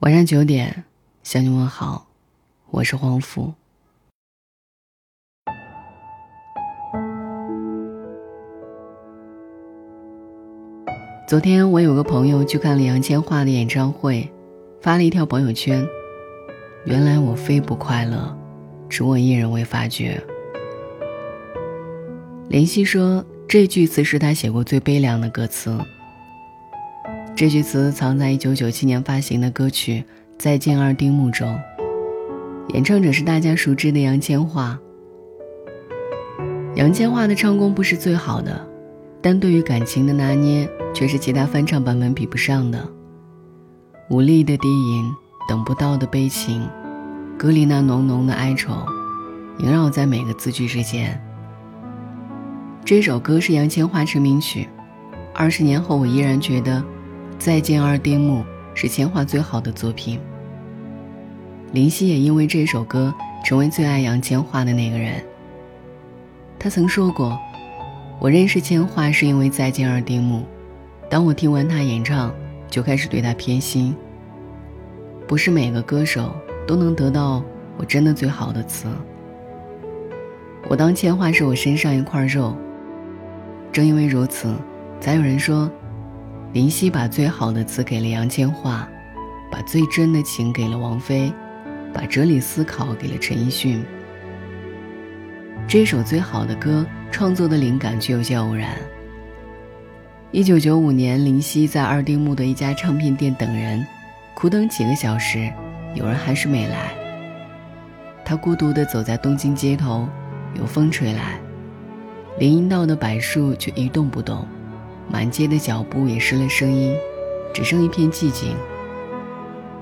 晚上九点，向你问好，我是黄福。昨天我有个朋友去看了杨千嬅的演唱会，发了一条朋友圈：“原来我非不快乐，只我一人未发觉。”林夕说，这句词是他写过最悲凉的歌词。这句词藏在1997年发行的歌曲《再见二丁目》中，演唱者是大家熟知的杨千嬅。杨千嬅的唱功不是最好的，但对于感情的拿捏却是其他翻唱版本比不上的。无力的低吟，等不到的悲情，歌里那浓浓的哀愁，萦绕在每个字句之间。这首歌是杨千嬅成名曲，二十年后我依然觉得。再见二丁目是千嬅最好的作品。林夕也因为这首歌成为最爱杨千嬅的那个人。他曾说过：“我认识千嬅是因为再见二丁目，当我听完她演唱，就开始对她偏心。不是每个歌手都能得到我真的最好的词。我当千嬅是我身上一块肉。正因为如此，才有人说。”林夕把最好的词给了杨千嬅，把最真的情给了王菲，把哲理思考给了陈奕迅。这首最好的歌创作的灵感却有些偶然。一九九五年，林夕在二丁目的一家唱片店等人，苦等几个小时，有人还是没来。他孤独地走在东京街头，有风吹来，林荫道的柏树却一动不动。满街的脚步也失了声音，只剩一片寂静。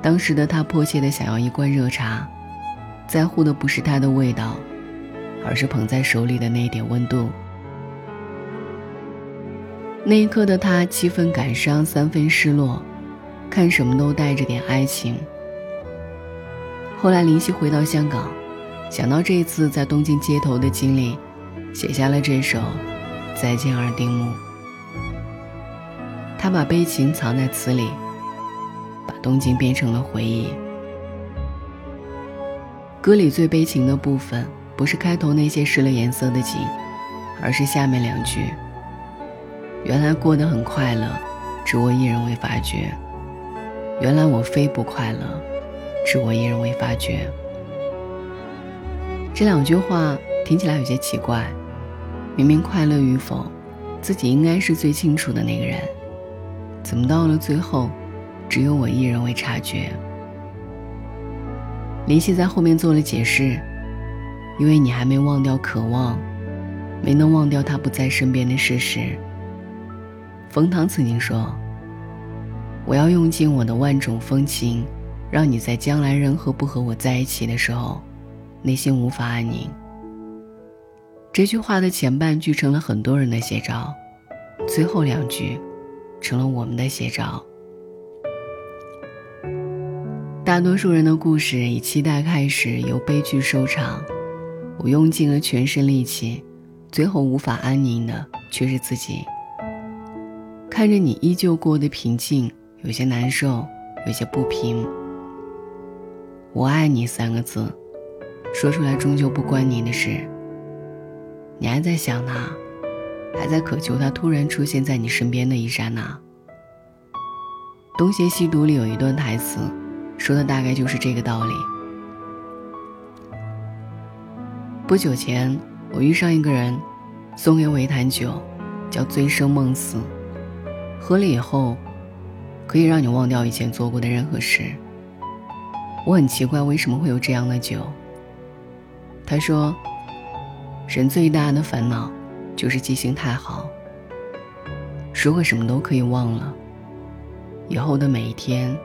当时的他迫切地想要一罐热茶，在乎的不是它的味道，而是捧在手里的那一点温度。那一刻的他七分感伤，三分失落，看什么都带着点哀情。后来林夕回到香港，想到这一次在东京街头的经历，写下了这首《再见二丁目》。他把悲情藏在词里，把东京变成了回忆。歌里最悲情的部分，不是开头那些失了颜色的景，而是下面两句：“原来过得很快乐，只我一人未发觉。原来我非不快乐，只我一人未发觉。”这两句话听起来有些奇怪，明明快乐与否，自己应该是最清楚的那个人。怎么到了最后，只有我一人未察觉？林夕在后面做了解释，因为你还没忘掉渴望，没能忘掉他不在身边的事实。冯唐曾经说：“我要用尽我的万种风情，让你在将来任何不和我在一起的时候，内心无法安宁。”这句话的前半句成了很多人的写照，最后两句。成了我们的写照。大多数人的故事以期待开始，由悲剧收场。我用尽了全身力气，最后无法安宁的却是自己。看着你依旧过得平静，有些难受，有些不平。我爱你三个字，说出来终究不关你的事。你还在想他？还在渴求他突然出现在你身边的一刹那。《东邪西毒》里有一段台词，说的大概就是这个道理。不久前，我遇上一个人，送给我一坛酒，叫“醉生梦死”，喝了以后，可以让你忘掉以前做过的任何事。我很奇怪为什么会有这样的酒。他说，人最大的烦恼。就是记性太好。如果什么都可以忘了，以后的每一天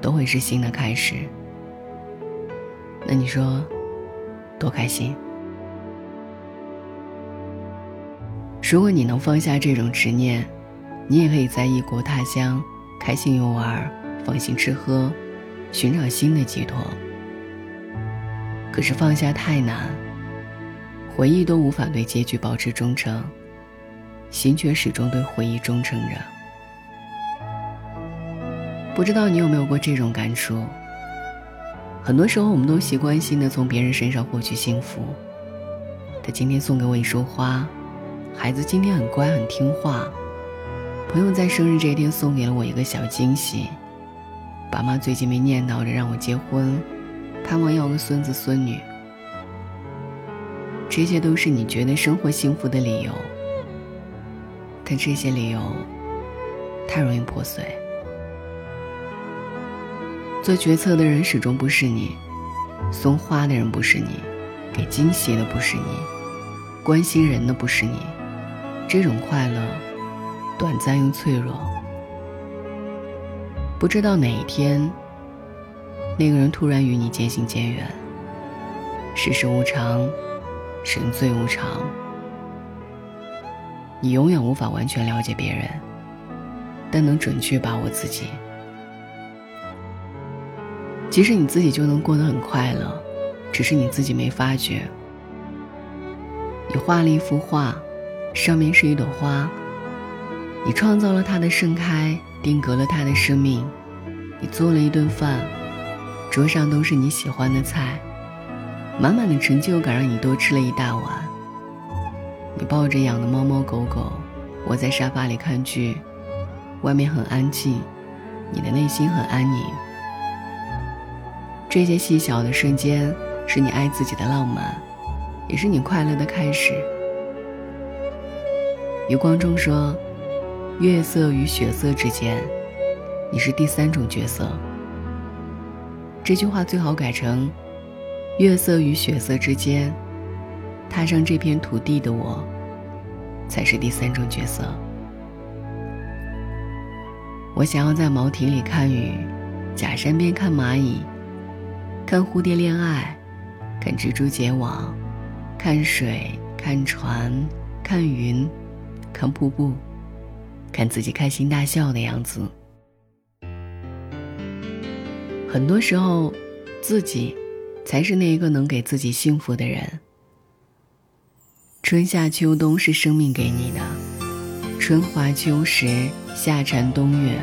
都会是新的开始。那你说，多开心？如果你能放下这种执念，你也可以在异国他乡开心游玩、放心吃喝，寻找新的寄托。可是放下太难。回忆都无法对结局保持忠诚，心却始终对回忆忠诚着。不知道你有没有过这种感触？很多时候，我们都习惯性的从别人身上获取幸福。他今天送给我一束花，孩子今天很乖很听话，朋友在生日这一天送给了我一个小惊喜，爸妈最近没念叨着让我结婚，盼望要个孙子孙女。这些都是你觉得生活幸福的理由，但这些理由太容易破碎。做决策的人始终不是你，送花的人不是你，给惊喜的不是你，关心人的不是你。这种快乐，短暂又脆弱。不知道哪一天，那个人突然与你渐行渐远。世事无常，人最无常。你永远无法完全了解别人，但能准确把握自己。其实你自己就能过得很快乐，只是你自己没发觉。你画了一幅画，上面是一朵花。你创造了它的盛开，定格了它的生命。你做了一顿饭，桌上都是你喜欢的菜，满满的成就感让你多吃了一大碗。你抱着养的猫猫狗狗，窝在沙发里看剧，外面很安静，你的内心很安宁。这些细小的瞬间，是你爱自己的浪漫，也是你快乐的开始。余光中说：“月色与血色之间，你是第三种角色。”这句话最好改成：“月色与雪色之间，踏上这片土地的我，才是第三种角色。”我想要在茅亭里看雨，假山边看蚂蚁。看蝴蝶恋爱，看蜘蛛结网，看水，看船，看云，看瀑布，看自己开心大笑的样子。很多时候，自己才是那一个能给自己幸福的人。春夏秋冬是生命给你的，春华秋实，夏蝉冬月，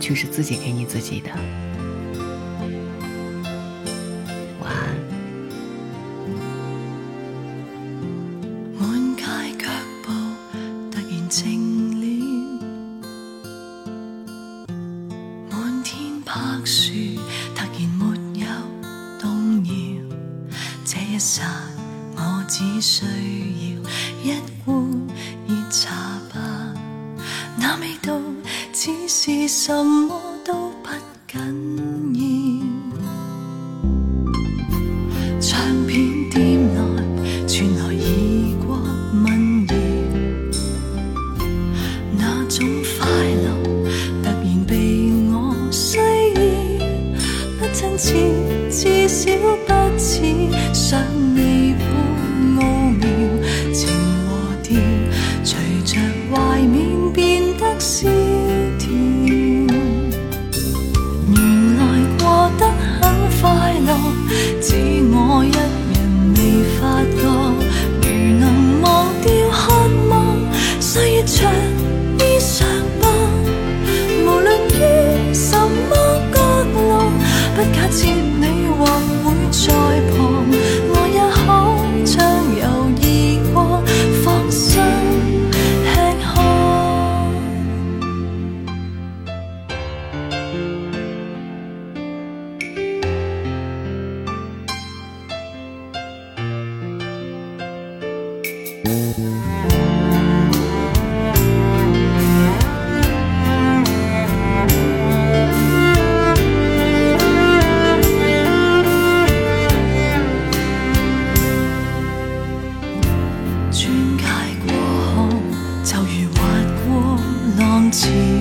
却是自己给你自己的。我只需要一壶热茶吧，那味道只是什么？into